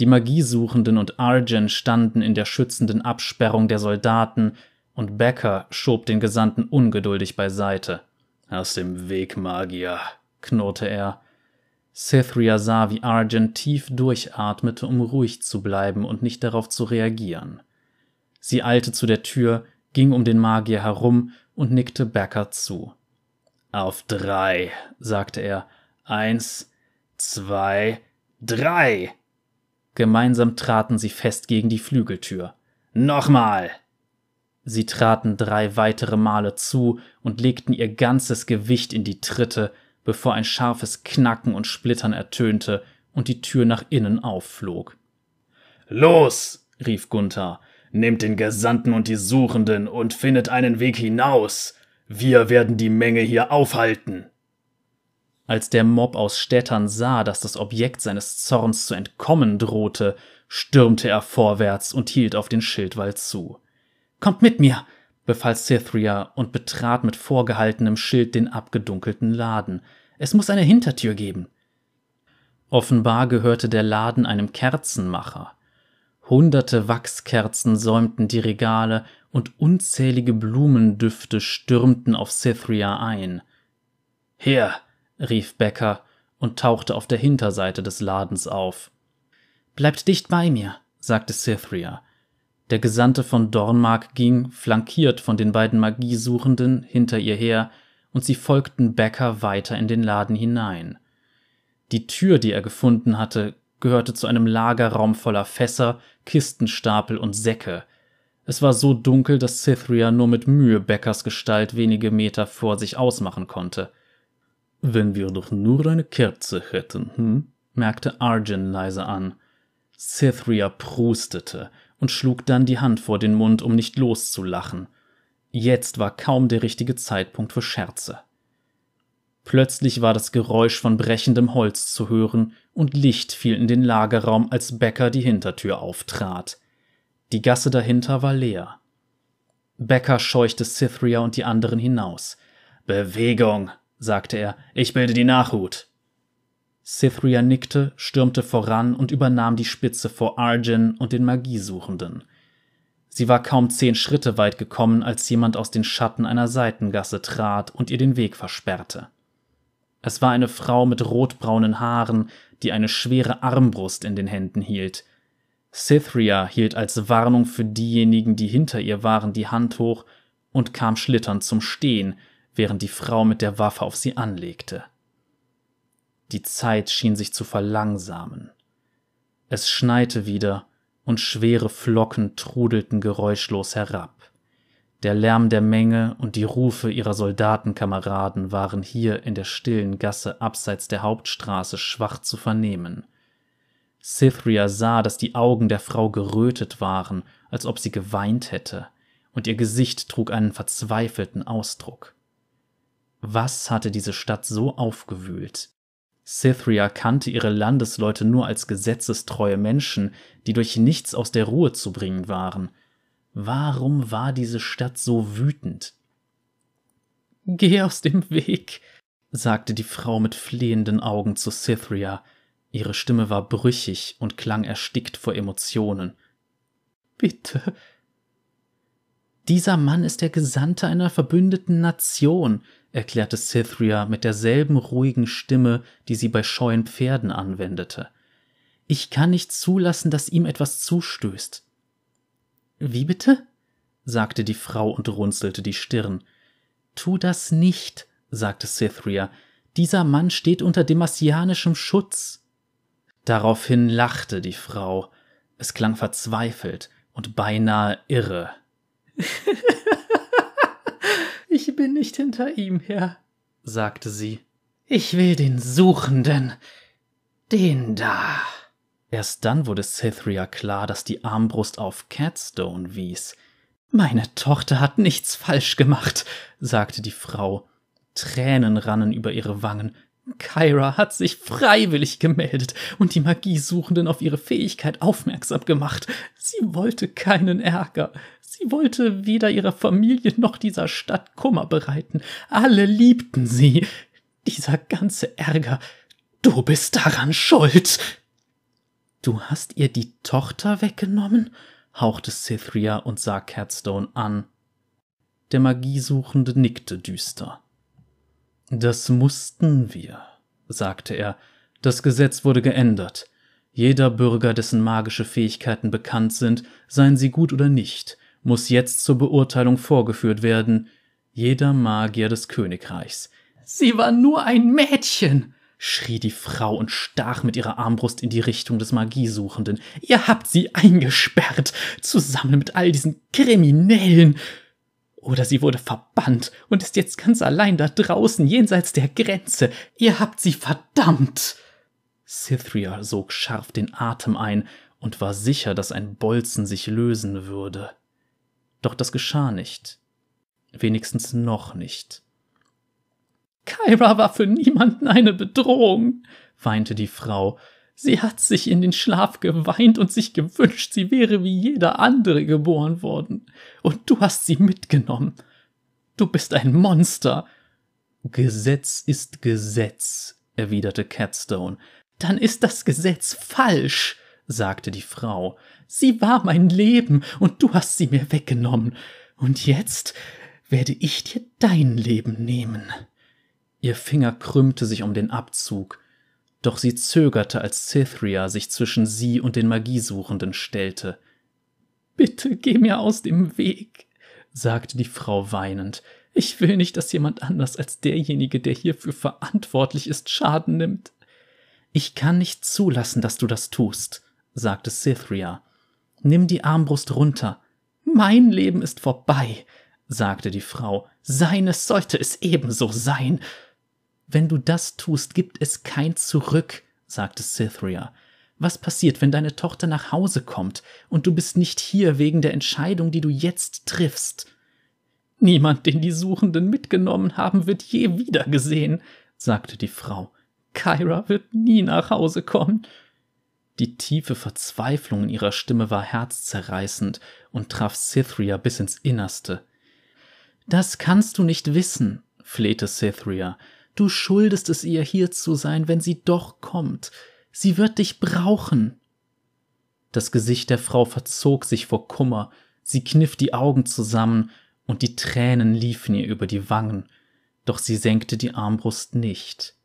[SPEAKER 1] Die Magiesuchenden und Arjen standen in der schützenden Absperrung der Soldaten, und Becker schob den Gesandten ungeduldig beiseite.
[SPEAKER 2] Aus dem Weg, Magier,
[SPEAKER 1] knurrte er. Cythria sah, wie Argent tief durchatmete, um ruhig zu bleiben und nicht darauf zu reagieren. Sie eilte zu der Tür, ging um den Magier herum und nickte Becker zu.
[SPEAKER 2] Auf drei, sagte er. Eins, zwei, drei.
[SPEAKER 1] Gemeinsam traten sie fest gegen die Flügeltür.
[SPEAKER 2] Nochmal.
[SPEAKER 1] Sie traten drei weitere Male zu und legten ihr ganzes Gewicht in die Tritte, bevor ein scharfes Knacken und Splittern ertönte und die Tür nach innen aufflog.
[SPEAKER 2] Los, rief Gunther, nehmt den Gesandten und die Suchenden und findet einen Weg hinaus. Wir werden die Menge hier aufhalten.
[SPEAKER 1] Als der Mob aus Städtern sah, dass das Objekt seines Zorns zu entkommen drohte, stürmte er vorwärts und hielt auf den Schildwall zu. Kommt mit mir, befahl Cythria und betrat mit vorgehaltenem Schild den abgedunkelten Laden. Es muss eine Hintertür geben. Offenbar gehörte der Laden einem Kerzenmacher. Hunderte Wachskerzen säumten die Regale und unzählige Blumendüfte stürmten auf Cythria ein.
[SPEAKER 2] Her,
[SPEAKER 1] rief Becker und tauchte auf der Hinterseite des Ladens auf. Bleibt dicht bei mir, sagte Cythria. Der Gesandte von Dornmark ging, flankiert von den beiden Magiesuchenden, hinter ihr her, und sie folgten Becker weiter in den Laden hinein. Die Tür, die er gefunden hatte, gehörte zu einem Lagerraum voller Fässer, Kistenstapel und Säcke. Es war so dunkel, dass Cythria nur mit Mühe Beckers Gestalt wenige Meter vor sich ausmachen konnte.
[SPEAKER 2] Wenn wir doch nur eine Kerze hätten, hm?
[SPEAKER 1] merkte Arjun leise an. Cythria prustete und schlug dann die Hand vor den Mund, um nicht loszulachen. Jetzt war kaum der richtige Zeitpunkt für Scherze. Plötzlich war das Geräusch von brechendem Holz zu hören, und Licht fiel in den Lagerraum, als Becker die Hintertür auftrat. Die Gasse dahinter war leer. Becker scheuchte Cythria und die anderen hinaus. Bewegung, sagte er, ich bilde die Nachhut. Cythria nickte, stürmte voran und übernahm die Spitze vor Arjun und den Magiesuchenden. Sie war kaum zehn Schritte weit gekommen, als jemand aus den Schatten einer Seitengasse trat und ihr den Weg versperrte. Es war eine Frau mit rotbraunen Haaren, die eine schwere Armbrust in den Händen hielt. Cythria hielt als Warnung für diejenigen, die hinter ihr waren, die Hand hoch und kam schlitternd zum Stehen, während die Frau mit der Waffe auf sie anlegte. Die Zeit schien sich zu verlangsamen. Es schneite wieder, und schwere Flocken trudelten geräuschlos herab. Der Lärm der Menge und die Rufe ihrer Soldatenkameraden waren hier in der stillen Gasse abseits der Hauptstraße schwach zu vernehmen. Cythria sah, dass die Augen der Frau gerötet waren, als ob sie geweint hätte, und ihr Gesicht trug einen verzweifelten Ausdruck. Was hatte diese Stadt so aufgewühlt? Cythria kannte ihre Landesleute nur als gesetzestreue Menschen, die durch nichts aus der Ruhe zu bringen waren – Warum war diese Stadt so wütend? Geh aus dem Weg, sagte die Frau mit flehenden Augen zu Cythria. Ihre Stimme war brüchig und klang erstickt vor Emotionen. Bitte. Dieser Mann ist der Gesandte einer verbündeten Nation, erklärte Cythria mit derselben ruhigen Stimme, die sie bei scheuen Pferden anwendete. Ich kann nicht zulassen, dass ihm etwas zustößt. Wie bitte? sagte die Frau und runzelte die Stirn. Tu das nicht, sagte Cythria. Dieser Mann steht unter demasianischem Schutz. Daraufhin lachte die Frau. Es klang verzweifelt und beinahe irre. *laughs* ich bin nicht hinter ihm her, sagte sie. Ich will den Suchenden. Den da. Erst dann wurde Cythria klar, dass die Armbrust auf Catstone wies. Meine Tochter hat nichts falsch gemacht, sagte die Frau. Tränen rannen über ihre Wangen. Kyra hat sich freiwillig gemeldet und die Magiesuchenden auf ihre Fähigkeit aufmerksam gemacht. Sie wollte keinen Ärger. Sie wollte weder ihrer Familie noch dieser Stadt Kummer bereiten. Alle liebten sie. Dieser ganze Ärger. Du bist daran schuld. Du hast ihr die Tochter weggenommen? hauchte Cythria und sah Catstone an. Der Magiesuchende nickte düster. Das mussten wir, sagte er. Das Gesetz wurde geändert. Jeder Bürger, dessen magische Fähigkeiten bekannt sind, seien sie gut oder nicht, muss jetzt zur Beurteilung vorgeführt werden. Jeder Magier des Königreichs. Sie war nur ein Mädchen, schrie die Frau und stach mit ihrer Armbrust in die Richtung des Magiesuchenden. Ihr habt sie eingesperrt, zusammen mit all diesen Kriminellen. Oder sie wurde verbannt und ist jetzt ganz allein da draußen, jenseits der Grenze. Ihr habt sie verdammt. Cythria sog scharf den Atem ein und war sicher, dass ein Bolzen sich lösen würde. Doch das geschah nicht. Wenigstens noch nicht. Kyra war für niemanden eine Bedrohung, weinte die Frau. Sie hat sich in den Schlaf geweint und sich gewünscht, sie wäre wie jeder andere geboren worden. Und du hast sie mitgenommen. Du bist ein Monster. Gesetz ist Gesetz, erwiderte Catstone. Dann ist das Gesetz falsch, sagte die Frau. Sie war mein Leben, und du hast sie mir weggenommen. Und jetzt werde ich dir dein Leben nehmen. Ihr Finger krümmte sich um den Abzug, doch sie zögerte, als Cythria sich zwischen sie und den Magiesuchenden stellte. Bitte geh mir aus dem Weg, sagte die Frau weinend. Ich will nicht, dass jemand anders als derjenige, der hierfür verantwortlich ist, Schaden nimmt. Ich kann nicht zulassen, dass du das tust, sagte Cythria. Nimm die Armbrust runter. Mein Leben ist vorbei, sagte die Frau. Seines sollte es ebenso sein. Wenn du das tust, gibt es kein Zurück, sagte Cythria. Was passiert, wenn deine Tochter nach Hause kommt und du bist nicht hier wegen der Entscheidung, die du jetzt triffst? Niemand, den die Suchenden mitgenommen haben, wird je wiedergesehen, sagte die Frau. Kyra wird nie nach Hause kommen. Die tiefe Verzweiflung in ihrer Stimme war herzzerreißend und traf Cythria bis ins Innerste. Das kannst du nicht wissen, flehte Cythria. Du schuldest es ihr, hier zu sein, wenn sie doch kommt. Sie wird dich brauchen. Das Gesicht der Frau verzog sich vor Kummer, sie kniff die Augen zusammen, und die Tränen liefen ihr über die Wangen, doch sie senkte die Armbrust nicht.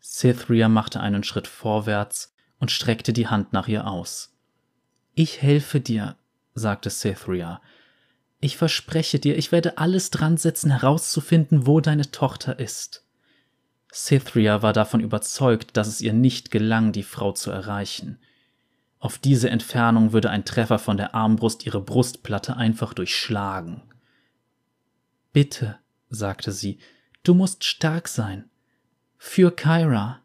[SPEAKER 1] Cythria machte einen Schritt vorwärts und streckte die Hand nach ihr aus. Ich helfe dir, sagte Cythria. Ich verspreche dir, ich werde alles dran setzen, herauszufinden, wo deine Tochter ist. Cythria war davon überzeugt, dass es ihr nicht gelang, die Frau zu erreichen. Auf diese Entfernung würde ein Treffer von der Armbrust ihre Brustplatte einfach durchschlagen. Bitte, sagte sie, du musst stark sein. Für Kyra.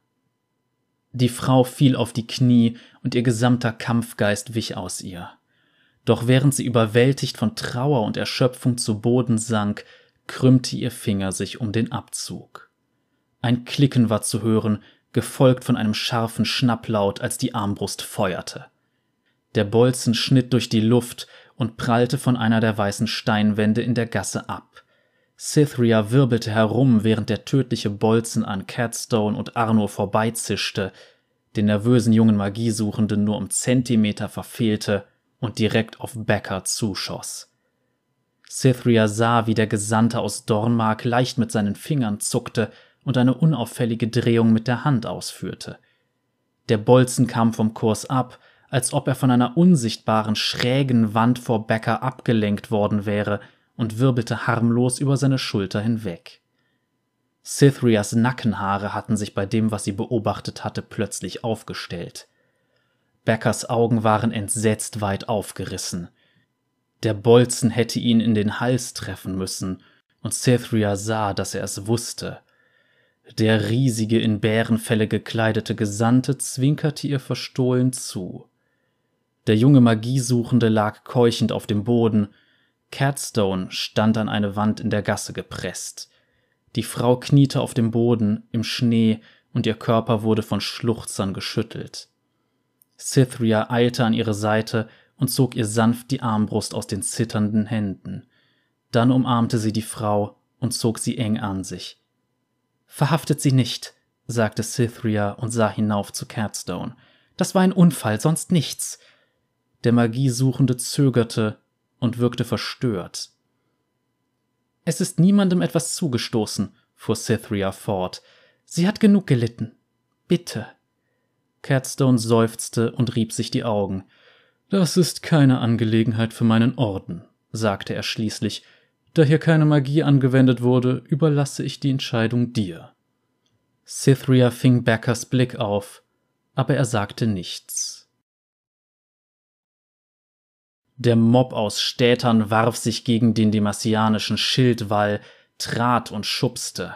[SPEAKER 1] Die Frau fiel auf die Knie und ihr gesamter Kampfgeist wich aus ihr. Doch während sie überwältigt von Trauer und Erschöpfung zu Boden sank, krümmte ihr Finger sich um den Abzug. Ein Klicken war zu hören, gefolgt von einem scharfen Schnapplaut, als die Armbrust feuerte. Der Bolzen schnitt durch die Luft und prallte von einer der weißen Steinwände in der Gasse ab. Cythria wirbelte herum, während der tödliche Bolzen an Catstone und Arno vorbeizischte, den nervösen jungen Magiesuchenden nur um Zentimeter verfehlte und direkt auf Becker zuschoss. Cythria sah, wie der Gesandte aus Dornmark leicht mit seinen Fingern zuckte und eine unauffällige Drehung mit der Hand ausführte. Der Bolzen kam vom Kurs ab, als ob er von einer unsichtbaren schrägen Wand vor Becker abgelenkt worden wäre, und wirbelte harmlos über seine Schulter hinweg. Cythrias Nackenhaare hatten sich bei dem, was sie beobachtet hatte, plötzlich aufgestellt. Beckers Augen waren entsetzt weit aufgerissen. Der Bolzen hätte ihn in den Hals treffen müssen, und Cythria sah, dass er es wusste. Der riesige, in Bärenfelle gekleidete Gesandte zwinkerte ihr verstohlen zu. Der junge Magiesuchende lag keuchend auf dem Boden, Catstone stand an eine Wand in der Gasse gepresst. Die Frau kniete auf dem Boden, im Schnee, und ihr Körper wurde von Schluchzern geschüttelt. Cythria eilte an ihre Seite und zog ihr sanft die Armbrust aus den zitternden Händen. Dann umarmte sie die Frau und zog sie eng an sich. Verhaftet sie nicht, sagte Cythria und sah hinauf zu Catstone. Das war ein Unfall, sonst nichts. Der Magiesuchende zögerte und wirkte verstört. Es ist niemandem etwas zugestoßen, fuhr Cythria fort. Sie hat genug gelitten. Bitte. Catstone seufzte und rieb sich die Augen. Das ist keine Angelegenheit für meinen Orden, sagte er schließlich. Da hier keine Magie angewendet wurde, überlasse ich die Entscheidung dir. Cythria fing Beckers Blick auf, aber er sagte nichts. Der Mob aus Städtern warf sich gegen den demasianischen Schildwall, trat und schubste.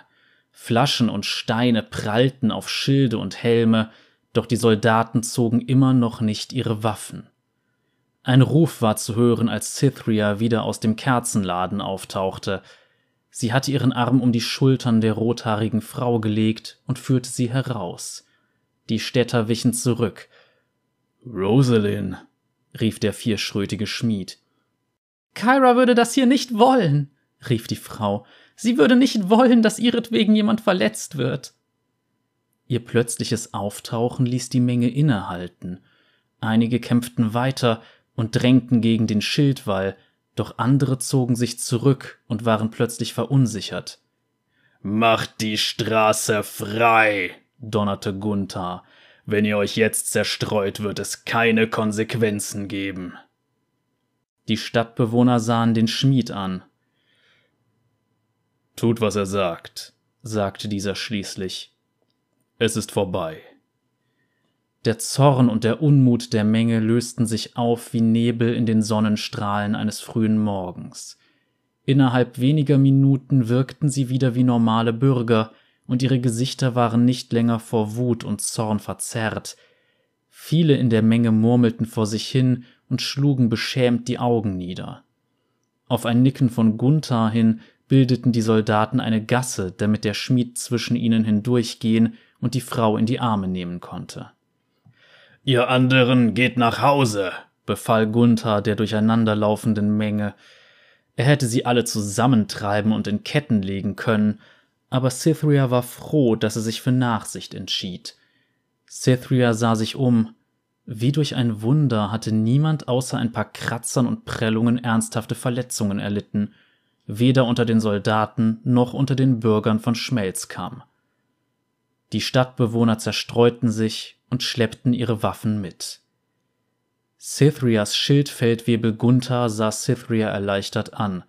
[SPEAKER 1] Flaschen und Steine prallten auf Schilde und Helme, doch die Soldaten zogen immer noch nicht ihre Waffen. Ein Ruf war zu hören, als Cythria wieder aus dem Kerzenladen auftauchte. Sie hatte ihren Arm um die Schultern der rothaarigen Frau gelegt und führte sie heraus. Die Städter wichen zurück. Rosalind, rief der vierschrötige Schmied. Kyra würde das hier nicht wollen, rief die Frau. Sie würde nicht wollen, dass ihretwegen jemand verletzt wird. Ihr plötzliches Auftauchen ließ die Menge innehalten. Einige kämpften weiter und drängten gegen den Schildwall, doch andere zogen sich zurück und waren plötzlich verunsichert. Macht die Straße frei, donnerte Gunther. Wenn ihr euch jetzt zerstreut, wird es keine Konsequenzen geben. Die Stadtbewohner sahen den Schmied an. Tut, was er sagt, sagte dieser schließlich. Es ist vorbei. Der Zorn und der Unmut der Menge lösten sich auf wie Nebel in den Sonnenstrahlen eines frühen Morgens. Innerhalb weniger Minuten wirkten sie wieder wie normale Bürger, und ihre Gesichter waren nicht länger vor Wut und Zorn verzerrt. Viele in der Menge murmelten vor sich hin und schlugen beschämt die Augen nieder. Auf ein Nicken von Gunther hin bildeten die Soldaten eine Gasse, damit der Schmied zwischen ihnen hindurchgehen und die Frau in die Arme nehmen konnte.
[SPEAKER 2] Ihr anderen geht nach Hause,
[SPEAKER 1] befahl Gunther der durcheinanderlaufenden Menge. Er hätte sie alle zusammentreiben und in Ketten legen können, aber Cythria war froh, dass er sich für Nachsicht entschied. Cythria sah sich um. Wie durch ein Wunder hatte niemand außer ein paar Kratzern und Prellungen ernsthafte Verletzungen erlitten, weder unter den Soldaten noch unter den Bürgern von Schmelzkam. Die Stadtbewohner zerstreuten sich und schleppten ihre Waffen mit. Cythrias Schildfeldwebel Gunther sah Cythria erleichtert an.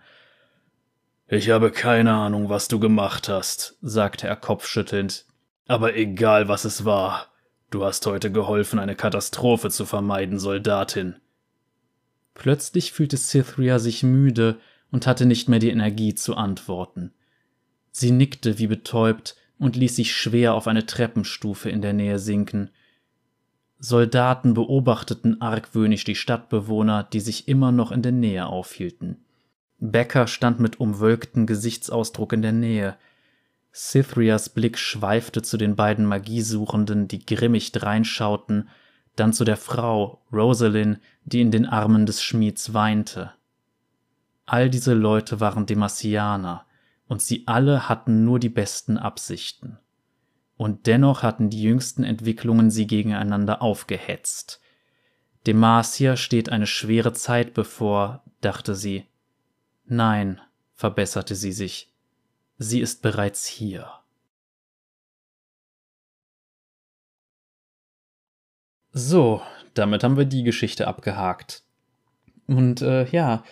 [SPEAKER 2] Ich habe keine Ahnung, was du gemacht hast, sagte er kopfschüttelnd. Aber egal, was es war, du hast heute geholfen, eine Katastrophe zu vermeiden, Soldatin.
[SPEAKER 1] Plötzlich fühlte Cythria sich müde und hatte nicht mehr die Energie zu antworten. Sie nickte wie betäubt und ließ sich schwer auf eine Treppenstufe in der Nähe sinken. Soldaten beobachteten argwöhnisch die Stadtbewohner, die sich immer noch in der Nähe aufhielten. Becker stand mit umwölktem Gesichtsausdruck in der Nähe. Cythrias Blick schweifte zu den beiden Magiesuchenden, die grimmig dreinschauten, dann zu der Frau, Rosalind, die in den Armen des Schmieds weinte. All diese Leute waren Demasianer, und sie alle hatten nur die besten Absichten. Und dennoch hatten die jüngsten Entwicklungen sie gegeneinander aufgehetzt. Demacia steht eine schwere Zeit bevor, dachte sie. Nein, verbesserte sie sich, sie ist bereits hier. So, damit haben wir die Geschichte abgehakt. Und äh, ja,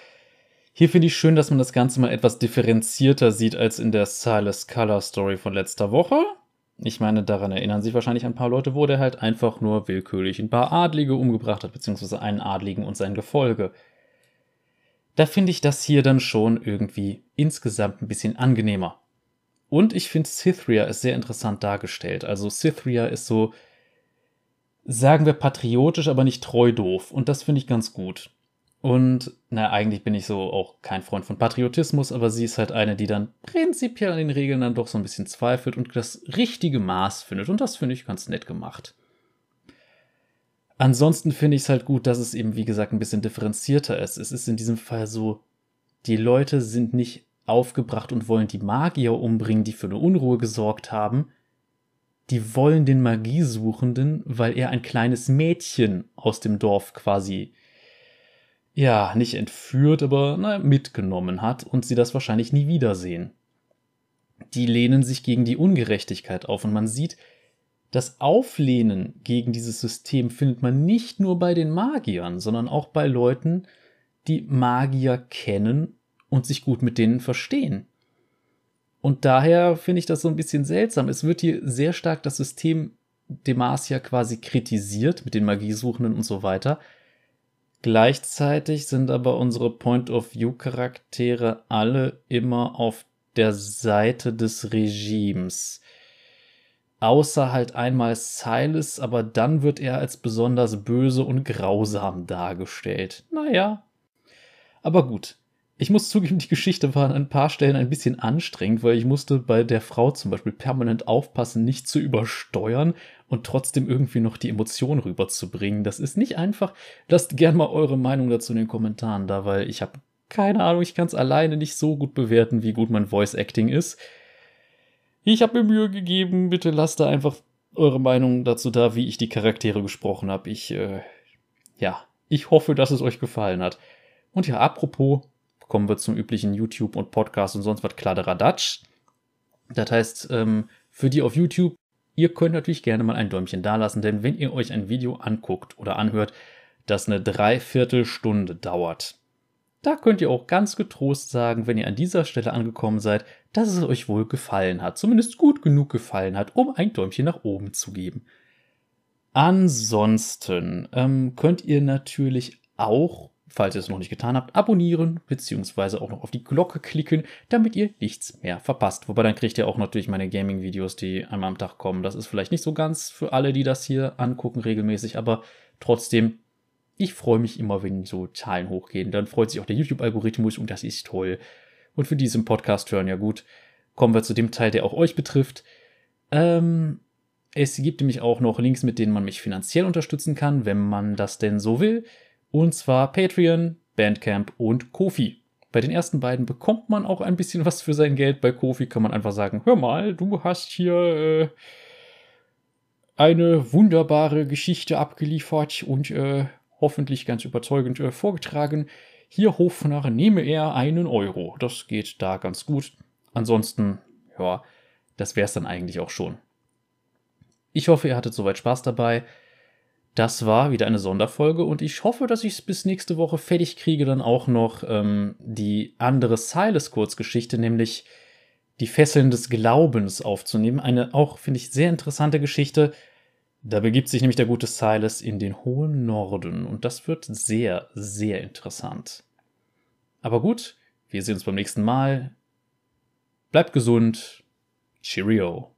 [SPEAKER 1] hier finde ich schön, dass man das Ganze mal etwas differenzierter sieht als in der Silas Color Story von letzter Woche. Ich meine, daran erinnern sich wahrscheinlich ein paar Leute, wo der halt einfach nur willkürlich ein paar Adlige umgebracht hat, beziehungsweise einen Adligen und sein Gefolge. Da finde ich das hier dann schon irgendwie insgesamt ein bisschen angenehmer. Und ich finde, Cythria ist sehr interessant dargestellt. Also Cythria ist so, sagen wir, patriotisch, aber nicht treu doof. Und das finde ich ganz gut. Und, na, eigentlich bin ich so auch kein Freund von Patriotismus, aber sie ist halt eine, die dann prinzipiell an den Regeln dann doch so ein bisschen zweifelt und das richtige Maß findet. Und das finde ich ganz nett gemacht. Ansonsten finde ich es halt gut, dass es eben, wie gesagt, ein bisschen differenzierter ist. Es ist in diesem Fall so, die Leute sind nicht aufgebracht und wollen die Magier umbringen, die für eine Unruhe gesorgt haben. Die wollen den Magiesuchenden, weil er ein kleines Mädchen aus dem Dorf quasi ja, nicht entführt, aber na, mitgenommen hat und sie das wahrscheinlich nie wiedersehen. Die lehnen sich gegen die Ungerechtigkeit auf und man sieht, das Auflehnen gegen dieses System findet man nicht nur bei den Magiern, sondern auch bei Leuten, die Magier kennen und sich gut mit denen verstehen. Und daher finde ich das so ein bisschen seltsam. Es wird hier sehr stark das System Demacia quasi kritisiert mit den Magiesuchenden und so weiter. Gleichzeitig sind aber unsere Point-of-View-Charaktere alle immer auf der Seite des Regimes. Außer halt einmal Silas, aber dann wird er als besonders böse und grausam dargestellt. Naja. Aber gut. Ich muss zugeben, die Geschichte war an ein paar Stellen ein bisschen anstrengend, weil ich musste bei der Frau zum Beispiel permanent aufpassen, nicht zu übersteuern und trotzdem irgendwie noch die Emotion rüberzubringen. Das ist nicht einfach. Lasst gern mal eure Meinung dazu in den Kommentaren da, weil ich habe keine Ahnung, ich kann es alleine nicht so gut bewerten, wie gut mein Voice Acting ist. Ich habe mir Mühe gegeben, bitte lasst da einfach eure Meinung dazu da, wie ich die Charaktere gesprochen habe. Ich, äh, ja, ich hoffe, dass es euch gefallen hat. Und ja, apropos, kommen wir zum üblichen YouTube und Podcast und sonst was Kladderadatsch. Das heißt, ähm, für die auf YouTube, Ihr könnt natürlich gerne mal ein Däumchen dalassen, denn wenn ihr euch ein Video anguckt oder anhört, das eine Dreiviertelstunde dauert, da könnt ihr auch ganz getrost sagen, wenn ihr an dieser Stelle angekommen seid, dass es euch wohl gefallen hat, zumindest gut genug gefallen hat, um ein Däumchen nach oben zu geben. Ansonsten ähm, könnt ihr natürlich auch falls ihr es noch nicht getan habt, abonnieren beziehungsweise auch noch auf die Glocke klicken, damit ihr nichts mehr verpasst. Wobei dann kriegt ihr auch natürlich meine Gaming-Videos, die einmal am Tag kommen. Das ist vielleicht nicht so ganz für alle, die das hier angucken regelmäßig, aber trotzdem, ich freue mich immer, wenn so Zahlen hochgehen. Dann freut sich auch der YouTube-Algorithmus und das ist toll. Und für diesen Podcast hören. Ja gut, kommen wir zu dem Teil, der auch euch betrifft. Ähm, es gibt nämlich auch noch Links, mit denen man mich finanziell unterstützen kann, wenn man das denn so will. Und zwar Patreon, Bandcamp und Kofi. Bei den ersten beiden bekommt man auch ein bisschen was für sein Geld. Bei Kofi kann man einfach sagen, hör mal, du hast hier äh, eine wunderbare Geschichte abgeliefert und äh, hoffentlich ganz überzeugend äh, vorgetragen. Hier Hofnarr nehme er einen Euro. Das geht da ganz gut. Ansonsten, ja, das wäre es dann eigentlich auch schon. Ich hoffe, ihr hattet soweit Spaß dabei. Das war wieder eine Sonderfolge und ich hoffe, dass ich es bis nächste Woche fertig kriege, dann auch noch ähm, die andere Silas-Kurzgeschichte, nämlich die Fesseln des Glaubens aufzunehmen. Eine auch, finde ich, sehr interessante Geschichte. Da begibt sich nämlich der gute Silas in den hohen Norden und das wird sehr, sehr interessant. Aber gut, wir sehen uns beim nächsten Mal. Bleibt gesund. Cheerio.